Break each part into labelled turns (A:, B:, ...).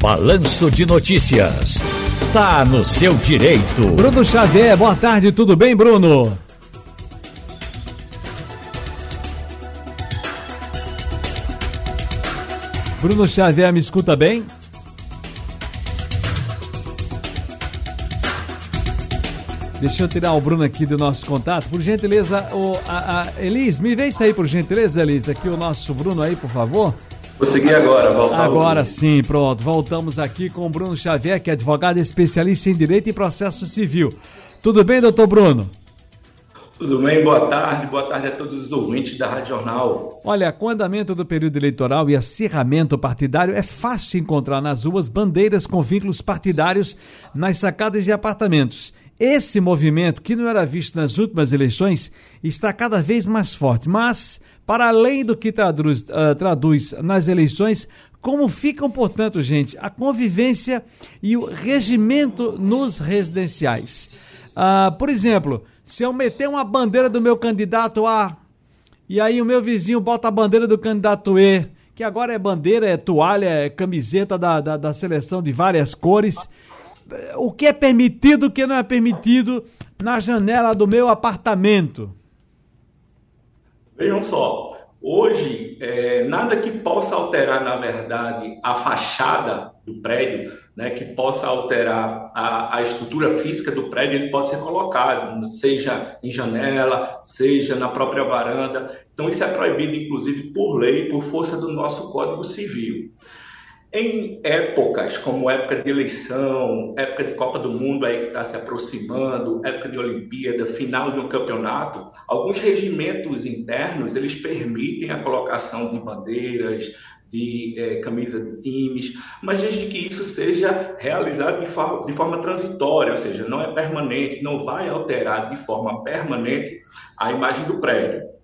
A: Balanço de Notícias. Tá no seu direito.
B: Bruno Xavier, boa tarde, tudo bem, Bruno? Bruno Xavier, me escuta bem? Deixa eu tirar o Bruno aqui do nosso contato. Por gentileza, o, a, a Elis, me vem aí, por gentileza, Elis. Aqui o nosso Bruno aí, por favor.
C: Vou seguir agora, voltar.
B: Agora sim, pronto. Voltamos aqui com o Bruno Xavier, que é advogado especialista em Direito e Processo Civil. Tudo bem, doutor Bruno?
C: Tudo bem, boa tarde, boa tarde a todos os ouvintes da Rádio Jornal.
B: Olha, com o andamento do período eleitoral e acirramento partidário, é fácil encontrar nas ruas bandeiras com vínculos partidários nas sacadas de apartamentos. Esse movimento, que não era visto nas últimas eleições, está cada vez mais forte. Mas, para além do que traduz, uh, traduz nas eleições, como ficam, portanto, gente, a convivência e o regimento nos residenciais? Uh, por exemplo, se eu meter uma bandeira do meu candidato A e aí o meu vizinho bota a bandeira do candidato E, que agora é bandeira, é toalha, é camiseta da, da, da seleção de várias cores o que é permitido, o que não é permitido na janela do meu apartamento?
C: Vejam só, hoje é, nada que possa alterar, na verdade, a fachada do prédio, né, que possa alterar a, a estrutura física do prédio, ele pode ser colocado, seja em janela, seja na própria varanda. Então isso é proibido, inclusive, por lei, por força do nosso Código Civil. Em épocas como época de eleição, época de Copa do Mundo aí que está se aproximando, época de Olimpíada, final de um campeonato, alguns regimentos internos eles permitem a colocação de bandeiras, de é, camisa de times, mas desde que isso seja realizado de forma, de forma transitória, ou seja, não é permanente, não vai alterar de forma permanente a imagem do prédio.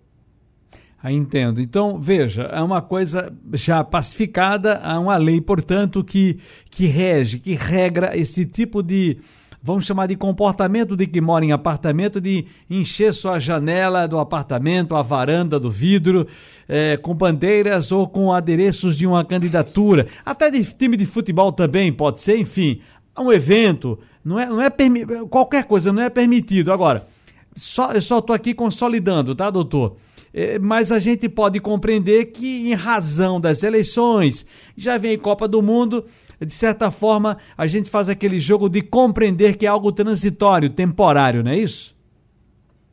B: Entendo. Então, veja, é uma coisa já pacificada, há uma lei, portanto, que, que rege, que regra esse tipo de, vamos chamar de comportamento de que mora em apartamento, de encher sua janela do apartamento, a varanda do vidro, é, com bandeiras ou com adereços de uma candidatura. Até de time de futebol também pode ser, enfim, um evento, não é, não é qualquer coisa não é permitido. Agora, só, eu só estou aqui consolidando, tá, doutor? É, mas a gente pode compreender que, em razão das eleições, já vem Copa do Mundo, de certa forma, a gente faz aquele jogo de compreender que é algo transitório, temporário, não é isso?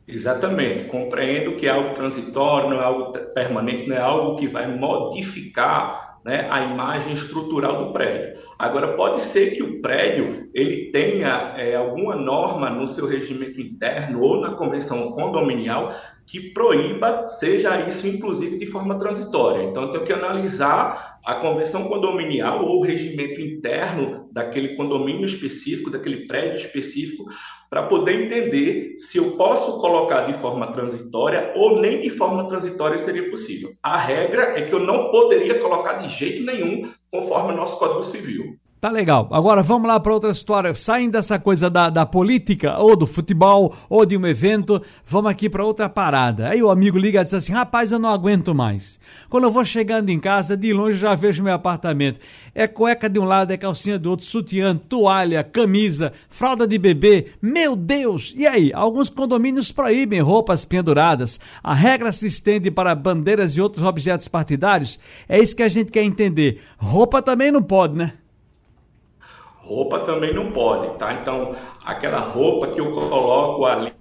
C: Exatamente, compreendo que é algo transitório, não é algo permanente, não é algo que vai modificar né, a imagem estrutural do prédio. Agora, pode ser que o prédio ele tenha é, alguma norma no seu regimento interno ou na convenção condominial que proíba, seja isso inclusive de forma transitória. Então, eu tenho que analisar a convenção condominial ou o regimento interno daquele condomínio específico, daquele prédio específico, para poder entender se eu posso colocar de forma transitória ou nem de forma transitória seria possível. A regra é que eu não poderia colocar de jeito nenhum conforme o nosso Código Civil.
B: Tá legal. Agora vamos lá para outra história. Saindo dessa coisa da, da política, ou do futebol, ou de um evento, vamos aqui para outra parada. Aí o amigo liga e diz assim: rapaz, eu não aguento mais. Quando eu vou chegando em casa, de longe já vejo meu apartamento. É cueca de um lado, é calcinha do outro, sutiã, toalha, camisa, fralda de bebê. Meu Deus! E aí? Alguns condomínios proíbem roupas penduradas. A regra se estende para bandeiras e outros objetos partidários. É isso que a gente quer entender. Roupa também não pode, né?
C: Roupa também não pode, tá? Então, aquela roupa que eu coloco ali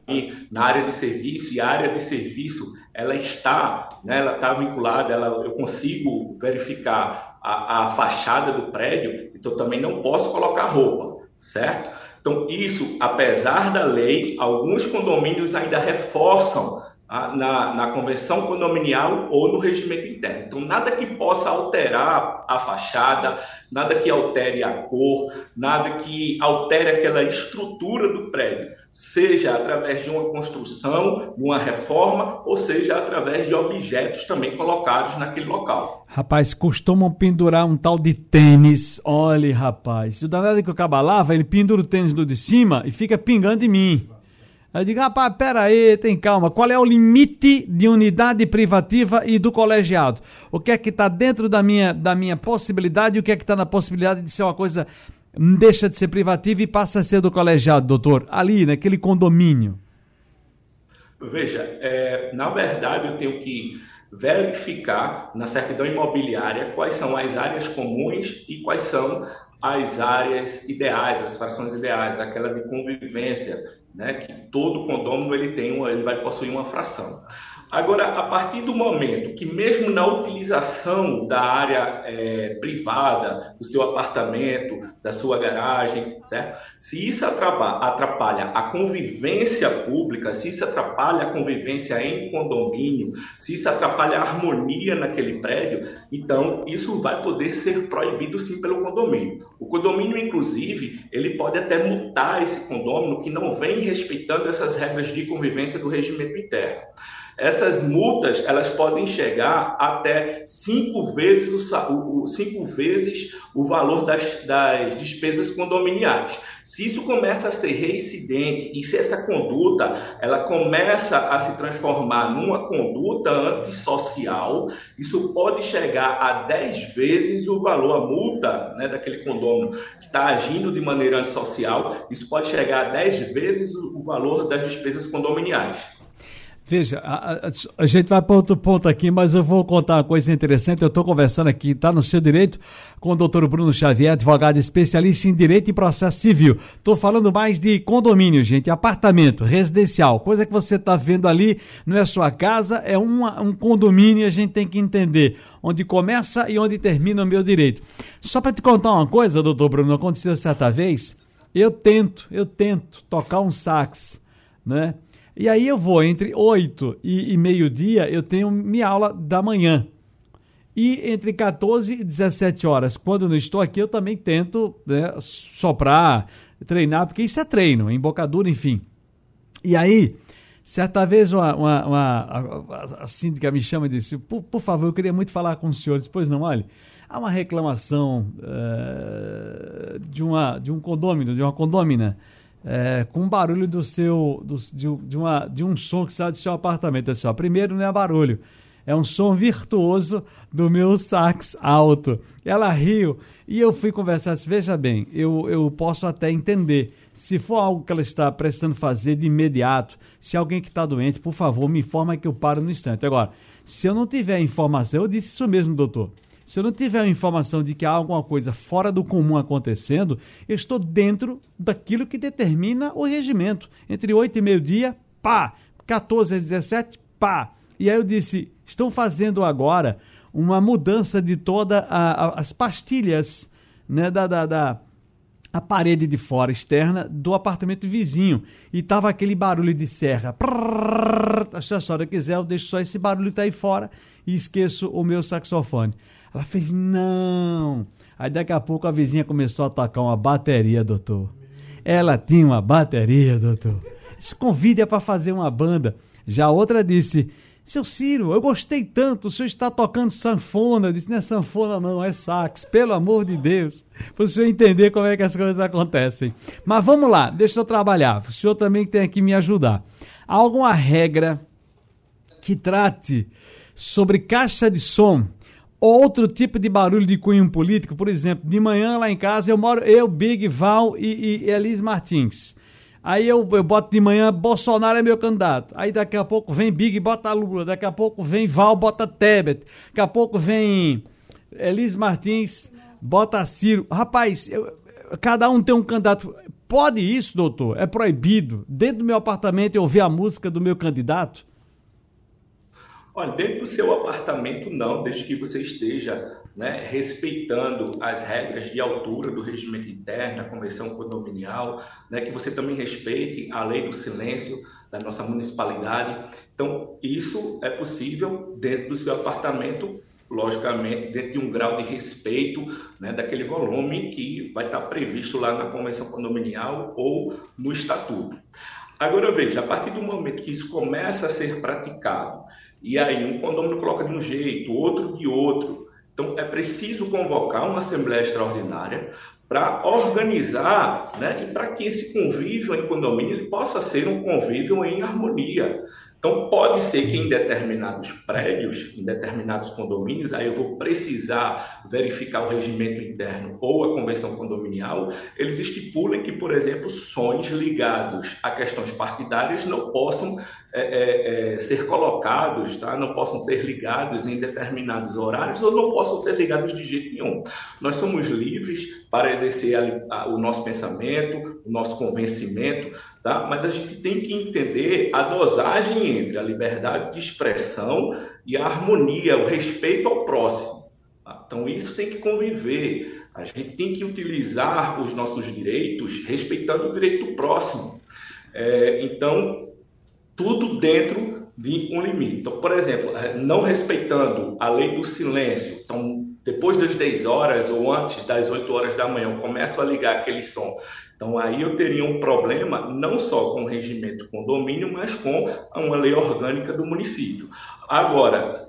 C: na área de serviço e a área de serviço, ela está, né, ela está vinculada, ela, eu consigo verificar a, a fachada do prédio, então também não posso colocar roupa, certo? Então, isso, apesar da lei, alguns condomínios ainda reforçam na, na convenção condominial ou no regimento interno. Então, nada que possa alterar a fachada, nada que altere a cor, nada que altere aquela estrutura do prédio, seja através de uma construção, de uma reforma, ou seja através de objetos também colocados naquele local.
B: Rapaz, costumam pendurar um tal de tênis. Olha, rapaz, o danado que o caba lava, ele pendura o tênis do de cima e fica pingando em mim. Aí eu digo, rapaz, peraí, tem calma. Qual é o limite de unidade privativa e do colegiado? O que é que está dentro da minha, da minha possibilidade e o que é que está na possibilidade de ser uma coisa deixa de ser privativa e passa a ser do colegiado, doutor? Ali, naquele condomínio.
C: Veja, é, na verdade eu tenho que verificar na certidão imobiliária quais são as áreas comuns e quais são as áreas ideais, as frações ideais, aquela de convivência, né, que todo condomínio ele tem, uma, ele vai possuir uma fração. Agora, a partir do momento que, mesmo na utilização da área é, privada, do seu apartamento, da sua garagem, certo? Se isso atrapalha a convivência pública, se isso atrapalha a convivência em condomínio, se isso atrapalha a harmonia naquele prédio, então isso vai poder ser proibido sim pelo condomínio. O condomínio, inclusive, ele pode até multar esse condomínio que não vem respeitando essas regras de convivência do regimento interno. Essas multas elas podem chegar até cinco vezes o, o cinco vezes o valor das, das despesas condominiais. Se isso começa a ser reincidente e se essa conduta ela começa a se transformar numa conduta antissocial, isso pode chegar a 10 vezes o valor, a multa né, daquele condomínio que está agindo de maneira antissocial, isso pode chegar a 10 vezes o valor das despesas condominiais.
B: Veja, a, a, a, gente vai para outro ponto aqui, mas eu vou contar uma coisa interessante. Eu estou conversando aqui, está no seu direito, com o doutor Bruno Xavier, advogado especialista em direito e processo civil. Estou falando mais de condomínio, gente, apartamento, residencial, coisa que você está vendo ali, não é sua casa, é uma, um condomínio e a gente tem que entender onde começa e onde termina o meu direito. Só para te contar uma coisa, doutor Bruno, aconteceu certa vez, eu tento, eu tento tocar um sax, né? E aí eu vou entre 8 e, e meio-dia, eu tenho minha aula da manhã. E entre 14 e 17 horas, quando não estou aqui, eu também tento né, soprar, treinar, porque isso é treino, embocadura, enfim. E aí, certa vez uma, uma, uma a, a, síndica me chama e disse: por, por, favor, eu queria muito falar com os senhores. Pois não, olha, há uma reclamação uh, de, uma, de um condômino, de uma condômina é, com barulho do seu do, de, de, uma, de um som que sai do seu apartamento. Só, primeiro não é barulho, é um som virtuoso do meu sax alto. Ela riu e eu fui conversar. Disse, Veja bem, eu, eu posso até entender. Se for algo que ela está precisando fazer de imediato, se alguém que está doente, por favor, me informa que eu paro no instante. Agora, se eu não tiver informação, eu disse isso mesmo, doutor. Se eu não tiver a informação de que há alguma coisa fora do comum acontecendo, eu estou dentro daquilo que determina o regimento. Entre 8 e meio-dia, pá. 14 às 17, pá. E aí eu disse: estão fazendo agora uma mudança de todas as pastilhas né, da, da, da a parede de fora externa do apartamento vizinho e tava aquele barulho de serra. se a senhora quiser, eu deixo só esse barulho tá aí fora e esqueço o meu saxofone. Ela fez, não. Aí daqui a pouco a vizinha começou a tocar uma bateria, doutor. Ela tinha uma bateria, doutor. Se convide para fazer uma banda. Já outra disse, seu Ciro, eu gostei tanto, o senhor está tocando sanfona. Eu disse, não é sanfona não, é sax, pelo amor de Deus. Para o senhor entender como é que as coisas acontecem. Mas vamos lá, deixa eu trabalhar. O senhor também tem que me ajudar. Há alguma regra que trate sobre caixa de som outro tipo de barulho de cunho político, por exemplo, de manhã lá em casa eu moro, eu, Big Val e, e Elis Martins. Aí eu, eu boto de manhã, Bolsonaro é meu candidato. Aí daqui a pouco vem Big, bota Lula. Daqui a pouco vem Val, bota Tebet. Daqui a pouco vem Elis Martins, bota Ciro. Rapaz, eu, cada um tem um candidato. Pode isso, doutor? É proibido. Dentro do meu apartamento eu ouvir a música do meu candidato?
C: Olha, dentro do seu apartamento não, desde que você esteja né, respeitando as regras de altura do regimento interno, da convenção condominial, né, que você também respeite a lei do silêncio da nossa municipalidade. Então, isso é possível dentro do seu apartamento, logicamente, dentro de um grau de respeito né, daquele volume que vai estar previsto lá na convenção condominial ou no estatuto. Agora veja, a partir do momento que isso começa a ser praticado, e aí um condomínio coloca de um jeito, outro de outro. Então é preciso convocar uma Assembleia Extraordinária para organizar né, e para que esse convívio em condomínio ele possa ser um convívio em harmonia. Então, pode ser que em determinados prédios, em determinados condomínios, aí eu vou precisar verificar o regimento interno ou a convenção condominial, eles estipulem que, por exemplo, sons ligados a questões partidárias não possam é, é, é, ser colocados, tá? não possam ser ligados em determinados horários ou não possam ser ligados de jeito nenhum. Nós somos livres para exercer a, a, o nosso pensamento, o nosso convencimento, tá? mas a gente tem que entender a dosagem entre a liberdade de expressão e a harmonia, o respeito ao próximo. Tá? Então, isso tem que conviver. A gente tem que utilizar os nossos direitos respeitando o direito do próximo. É, então, tudo dentro de um limite. Então, por exemplo, é, não respeitando a lei do silêncio, então, depois das 10 horas ou antes das 8 horas da manhã, eu começo a ligar aquele som então aí eu teria um problema não só com o regimento condomínio, mas com uma lei orgânica do município. Agora,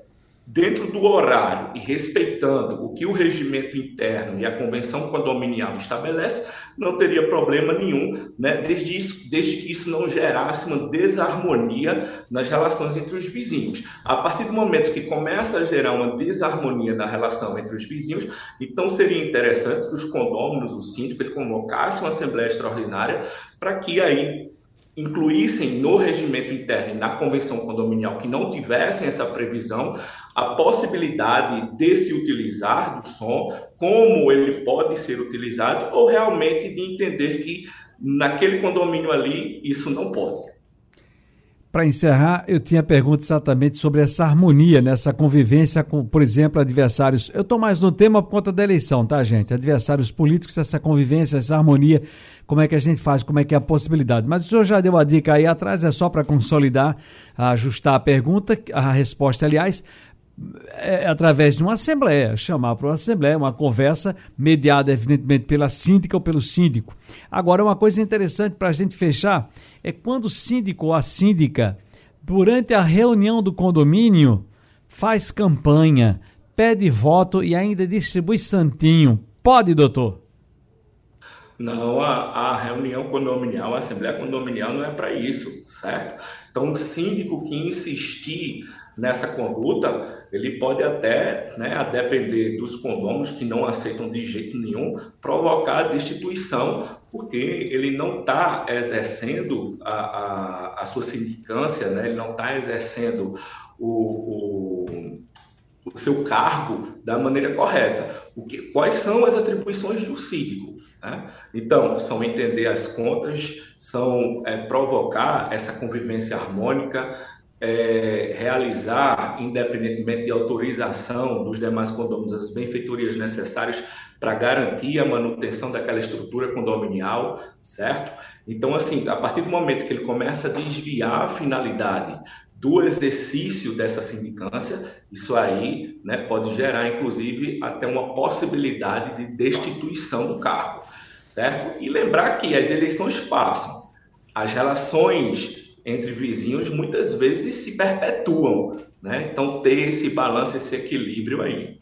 C: dentro do horário e respeitando o que o regimento interno e a convenção condominial estabelece, não teria problema nenhum, né, desde, isso, desde que isso não gerasse uma desarmonia nas relações entre os vizinhos. A partir do momento que começa a gerar uma desarmonia na relação entre os vizinhos, então seria interessante que os condôminos, o síndico, ele convocasse uma assembleia extraordinária para que aí incluíssem no regimento interno na convenção condominial que não tivessem essa previsão a possibilidade de se utilizar do som, como ele pode ser utilizado, ou realmente de entender que naquele condomínio ali isso não pode.
B: Para encerrar, eu tinha pergunta exatamente sobre essa harmonia, nessa convivência com, por exemplo, adversários. Eu estou mais no tema por conta da eleição, tá, gente? Adversários políticos, essa convivência, essa harmonia, como é que a gente faz, como é que é a possibilidade. Mas o senhor já deu a dica aí atrás, é só para consolidar, ajustar a pergunta, a resposta, aliás, é, através de uma assembleia, chamar para uma assembleia, uma conversa mediada, evidentemente, pela síndica ou pelo síndico. Agora, uma coisa interessante para a gente fechar é quando o síndico ou a síndica, durante a reunião do condomínio, faz campanha, pede voto e ainda distribui santinho. Pode, doutor?
C: Não, a, a reunião condominial, a assembleia condominial não é para isso, certo? Então, o síndico que insistir nessa conduta, ele pode até, né, a depender dos condôminos que não aceitam de jeito nenhum, provocar a destituição, porque ele não está exercendo a, a, a, sua sindicância, né, ele não está exercendo o, o, o, seu cargo da maneira correta. O que, quais são as atribuições do síndico? Né? Então, são entender as contas, são é, provocar essa convivência harmônica, é, realizar, independentemente de autorização dos demais condôminos, as benfeitorias necessárias para garantir a manutenção daquela estrutura condominial, certo? Então, assim, a partir do momento que ele começa a desviar a finalidade do exercício dessa sindicância, isso aí né, pode gerar, inclusive, até uma possibilidade de destituição do cargo, certo? E lembrar que as eleições passam, as relações entre vizinhos muitas vezes se perpetuam, né? Então ter esse balanço, esse equilíbrio aí.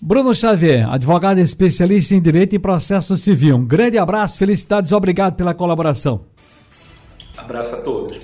B: Bruno Xavier, advogado especialista em direito e processo civil. Um grande abraço, felicidades, obrigado pela colaboração.
C: Abraço a todos.